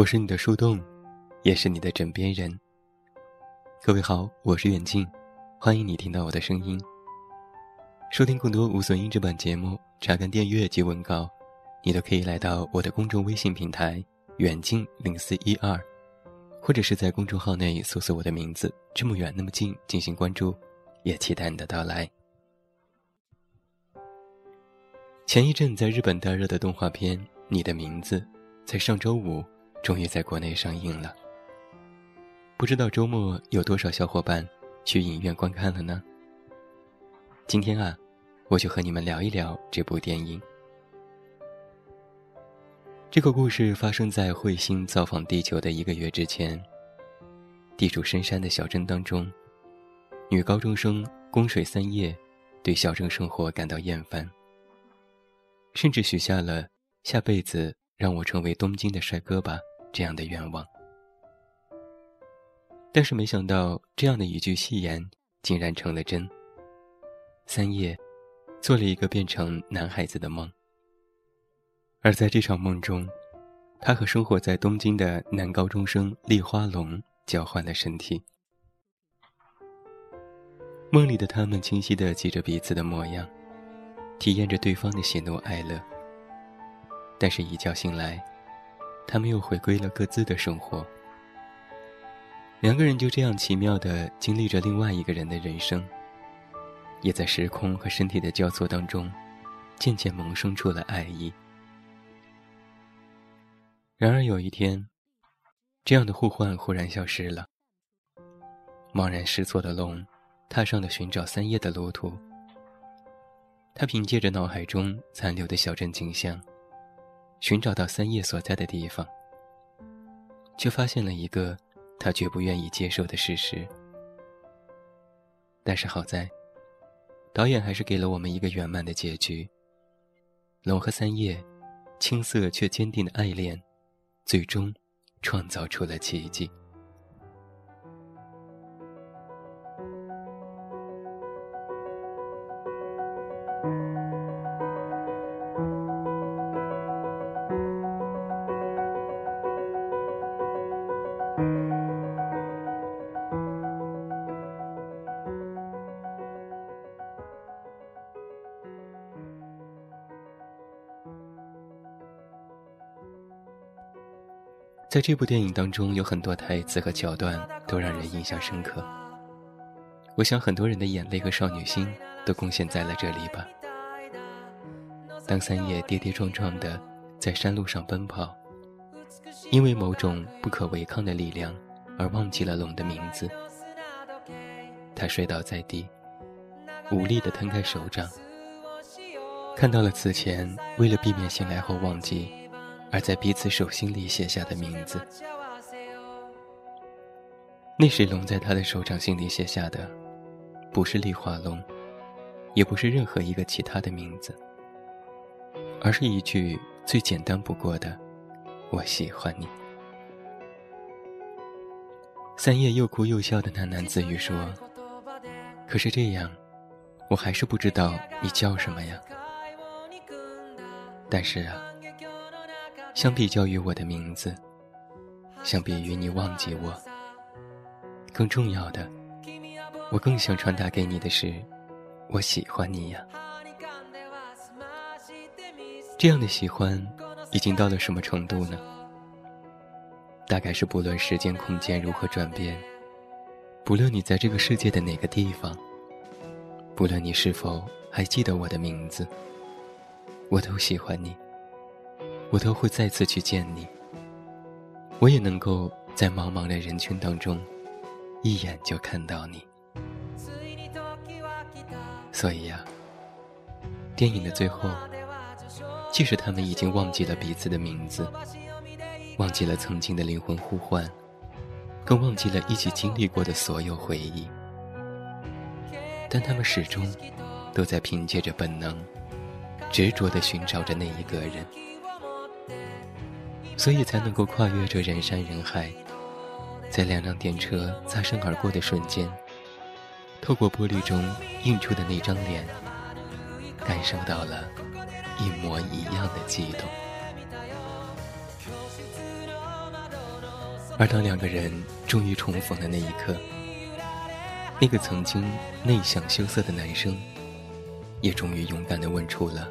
我是你的树洞，也是你的枕边人。各位好，我是远近，欢迎你听到我的声音。收听更多无损音质版节目，查看订阅及文稿，你都可以来到我的公众微信平台“远近零四一二”，或者是在公众号内搜索我的名字“这么远那么近”进行关注，也期待你的到来。前一阵在日本大热的动画片《你的名字》，在上周五。终于在国内上映了，不知道周末有多少小伙伴去影院观看了呢？今天啊，我就和你们聊一聊这部电影。这个故事发生在彗星造访地球的一个月之前，地处深山的小镇当中，女高中生供水三叶对小镇生活感到厌烦，甚至许下了下辈子让我成为东京的帅哥吧。这样的愿望，但是没想到，这样的一句戏言竟然成了真。三叶做了一个变成男孩子的梦，而在这场梦中，他和生活在东京的男高中生立花龙交换了身体。梦里的他们清晰的记着彼此的模样，体验着对方的喜怒哀乐，但是，一觉醒来。他们又回归了各自的生活。两个人就这样奇妙地经历着另外一个人的人生，也在时空和身体的交错当中，渐渐萌生出了爱意。然而有一天，这样的互换忽然消失了。茫然失措的龙，踏上了寻找三叶的路途。他凭借着脑海中残留的小镇景象。寻找到三叶所在的地方，却发现了一个他绝不愿意接受的事实。但是好在，导演还是给了我们一个圆满的结局。龙和三叶，青涩却坚定的爱恋，最终创造出了奇迹。在这部电影当中，有很多台词和桥段都让人印象深刻。我想，很多人的眼泪和少女心都贡献在了这里吧。当三叶跌跌撞撞的在山路上奔跑，因为某种不可违抗的力量而忘记了龙的名字，他摔倒在地，无力的摊开手掌，看到了此前为了避免醒来后忘记。而在彼此手心里写下的名字，那时龙在他的手掌心里写下的，不是丽华龙，也不是任何一个其他的名字，而是一句最简单不过的“我喜欢你”。三叶又哭又笑的喃喃自语说：“可是这样，我还是不知道你叫什么呀。”但是啊。相比较于我的名字，相比于你忘记我，更重要的，我更想传达给你的是，我喜欢你呀。这样的喜欢，已经到了什么程度呢？大概是不论时间、空间如何转变，不论你在这个世界的哪个地方，不论你是否还记得我的名字，我都喜欢你。我都会再次去见你，我也能够在茫茫的人群当中，一眼就看到你。所以呀，电影的最后，即使他们已经忘记了彼此的名字，忘记了曾经的灵魂呼唤，更忘记了一起经历过的所有回忆，但他们始终都在凭借着本能，执着地寻找着那一个人。所以才能够跨越这人山人海，在两辆电车擦身而过的瞬间，透过玻璃中映出的那张脸，感受到了一模一样的悸动。而当两个人终于重逢的那一刻，那个曾经内向羞涩的男生，也终于勇敢地问出了：“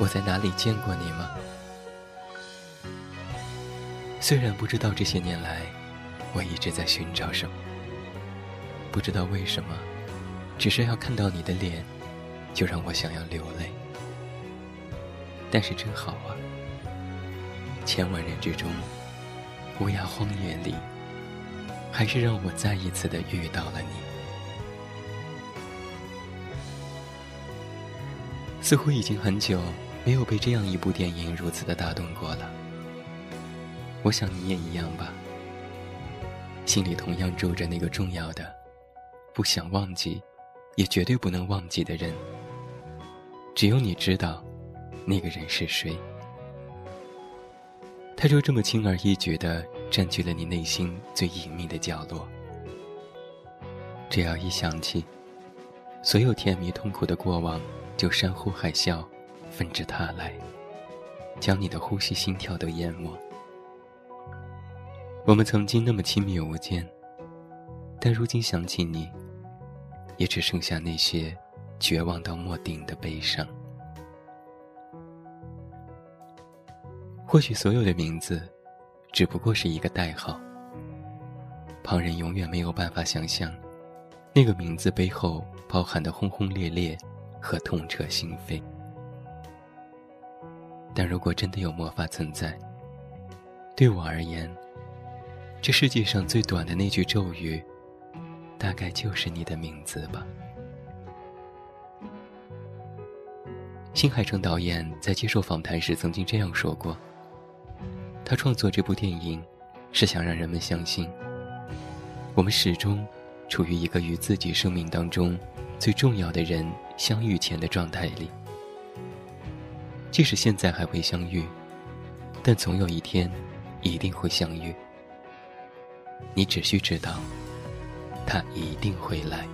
我在哪里见过你吗？”虽然不知道这些年来我一直在寻找什么，不知道为什么，只是要看到你的脸，就让我想要流泪。但是真好啊，千万人之中，乌鸦荒野里，还是让我再一次的遇到了你。似乎已经很久没有被这样一部电影如此的打动过了。我想你也一样吧，心里同样住着那个重要的、不想忘记、也绝对不能忘记的人。只有你知道，那个人是谁。他就这么轻而易举的占据了你内心最隐秘的角落。只要一想起，所有甜蜜痛苦的过往就山呼海啸、纷至沓来，将你的呼吸、心跳都淹没。我们曾经那么亲密无间，但如今想起你，也只剩下那些绝望到末顶的悲伤。或许所有的名字，只不过是一个代号。旁人永远没有办法想象，那个名字背后包含的轰轰烈烈和痛彻心扉。但如果真的有魔法存在，对我而言。这世界上最短的那句咒语，大概就是你的名字吧。新海诚导演在接受访谈时曾经这样说过：“他创作这部电影，是想让人们相信，我们始终处于一个与自己生命当中最重要的人相遇前的状态里。即使现在还未相遇，但总有一天一定会相遇。”你只需知道，他一定会来。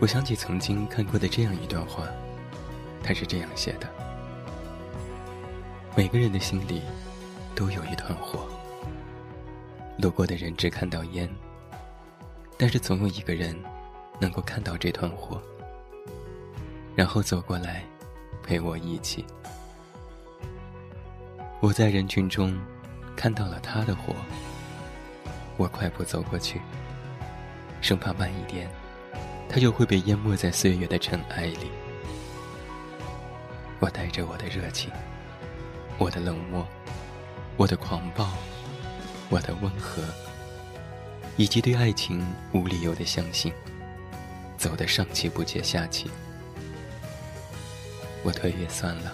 我想起曾经看过的这样一段话，他是这样写的：每个人的心里，都有一团火。路过的人只看到烟，但是总有一个人，能够看到这团火，然后走过来，陪我一起。我在人群中看到了他的火，我快步走过去，生怕慢一点，他就会被淹没在岁月的尘埃里。我带着我的热情，我的冷漠，我的狂暴，我的温和，以及对爱情无理由的相信，走得上气不接下气，我腿也酸了，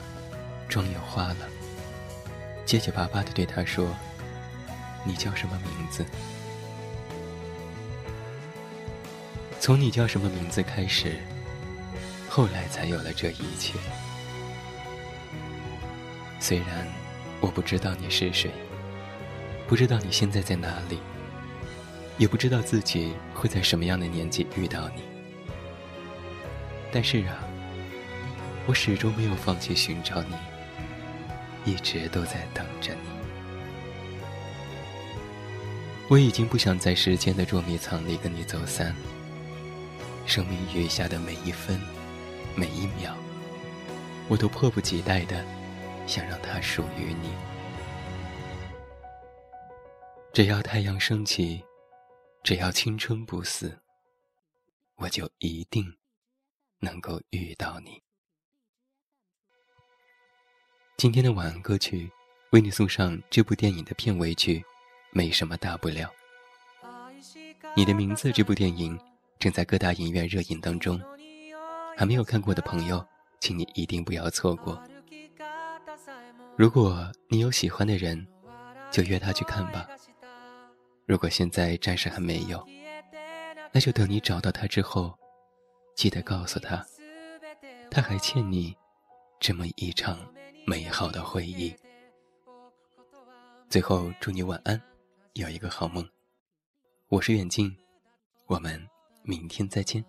妆也花了。结结巴巴的对他说：“你叫什么名字？”从你叫什么名字开始，后来才有了这一切。虽然我不知道你是谁，不知道你现在在哪里，也不知道自己会在什么样的年纪遇到你，但是啊，我始终没有放弃寻找你。一直都在等着你。我已经不想在时间的捉迷藏里跟你走散。生命余下的每一分、每一秒，我都迫不及待的想让它属于你。只要太阳升起，只要青春不死，我就一定能够遇到你。今天的晚安歌曲，为你送上这部电影的片尾曲，《没什么大不了》。《你的名字》这部电影正在各大影院热映当中，还没有看过的朋友，请你一定不要错过。如果你有喜欢的人，就约他去看吧。如果现在暂时还没有，那就等你找到他之后，记得告诉他，他还欠你这么一场。美好的回忆。最后，祝你晚安，有一个好梦。我是远靖，我们明天再见。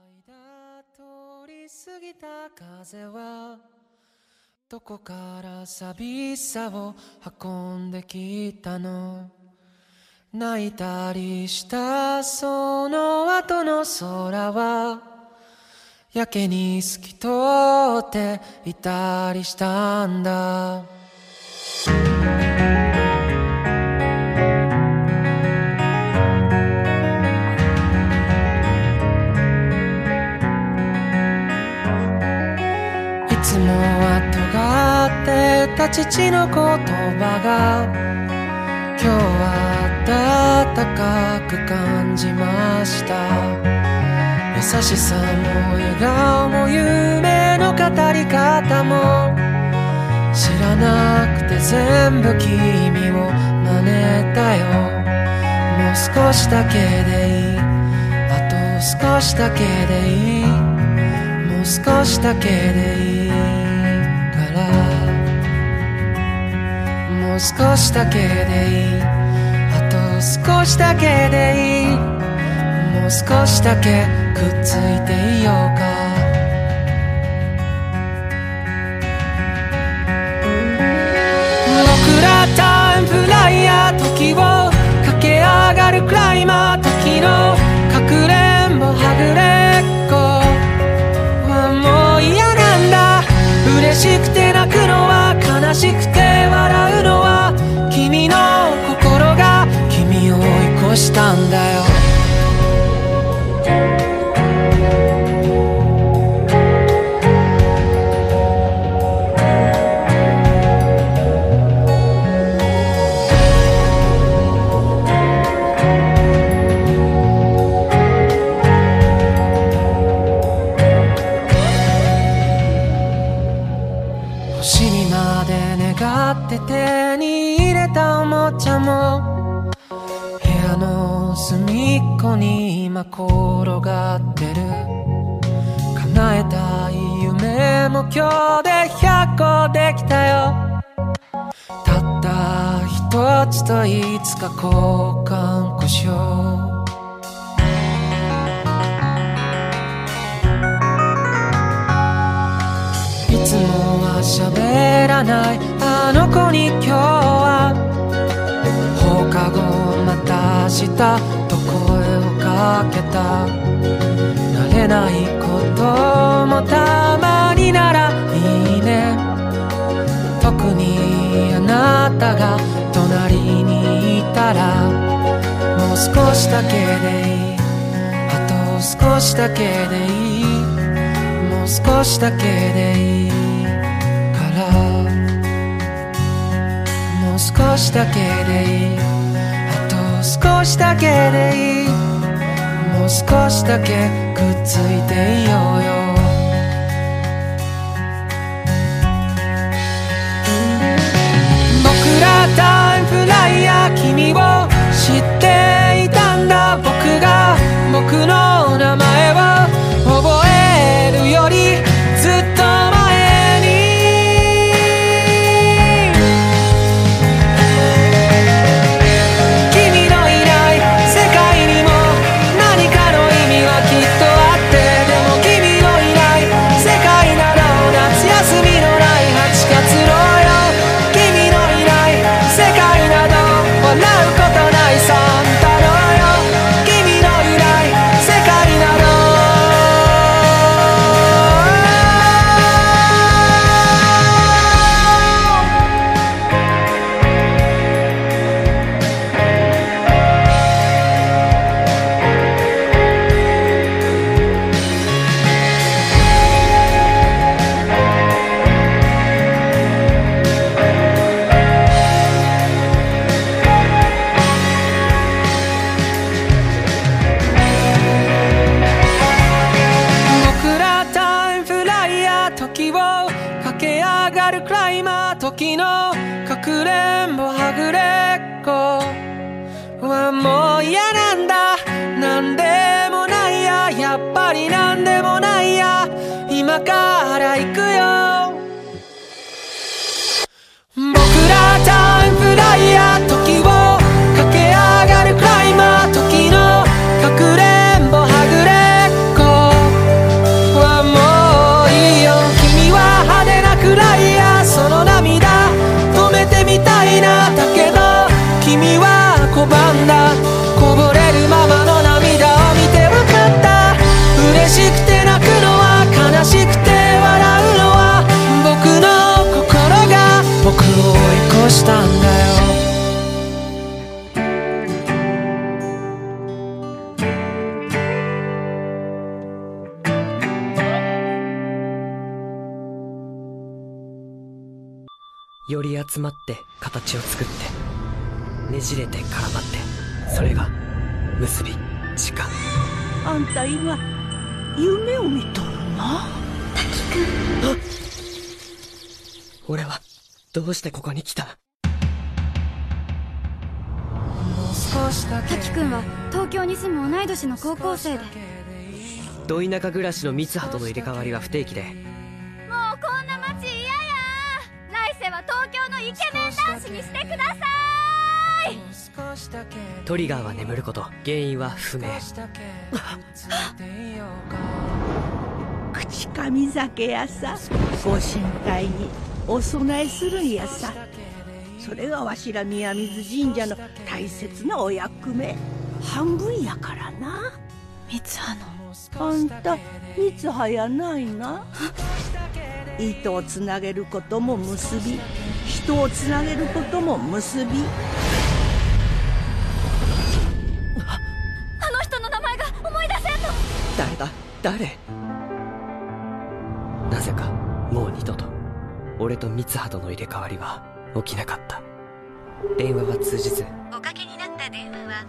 やけに透き通っていたりしたんだいつもは尖ってた父の言葉が今日は暖かく感じました優しさも笑顔も夢の語り方も知らなくて全部君を真似たよもう少しだけでいいあと少しだけでいいもう少しだけでいいからもう少しだけでいいあと少しだけでいい少しだけくっついていようか僕らタイムフライヤー時を駆け上がるクライマー時のかくれんぼはぐれっこもう嫌なんだ嬉しくて泣くのは悲しくて笑うのは君の心が君を追い越したんだよちといつか交換故障いつもは喋らないあの子に今日は放課後また明日と声をかけた慣れないこともたまにならいいね特にあなたがならもう少しだけでいいあと少しだけでいいもう少しだけでいいからもう少しだけでいいあと少しだけでいいもう少しだけくっついていようよ僕らだいや君を知っていたんだ僕が僕のから行くよより集まって形を作ってねじれて絡まってそれが結び時間あんた今夢を見とるな滝くん俺はどうしてここに来た滝くんは東京に住む同い年の高校生で土田舎暮らしの三葉との入れ替わりは不定期でのイケメン男子にしてくださいトリガーは眠ること原因は不明 口上酒やさご神体にお供えするんやさそれがわしら宮水神社の大切なお役目半分やからな三葉のあんた三葉やないな 糸をつなげることも結び人をつなげることも結びあの人の名前が思い出せんの誰だ誰なぜかもう二度と俺と三葉との入れ替わりは起きなかった電話は通じずおかけになった電話は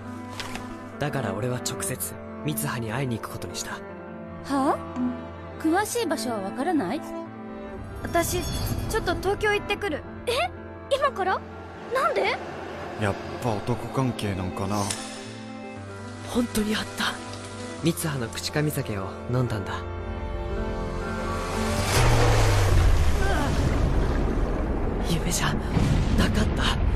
だから俺は直接三葉に会いに行くことにしたはあ詳しい場所はわからない私ちょっと東京行ってくるえ今からなんでやっぱ男関係なんかな本当にあった三葉の口上酒を飲んだんだ夢じゃなかった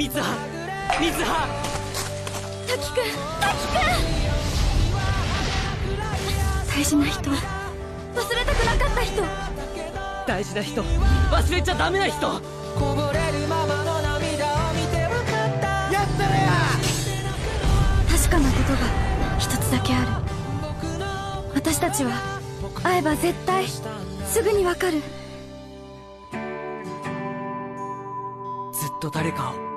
三葉三葉滝くん滝くん大事な人忘れたくなかった人大事な人忘れちゃダメな人こぼれるままの涙を見てよかったやったらや確かなことが一つだけある私たちは会えば絶対すぐにわかるずっと誰かを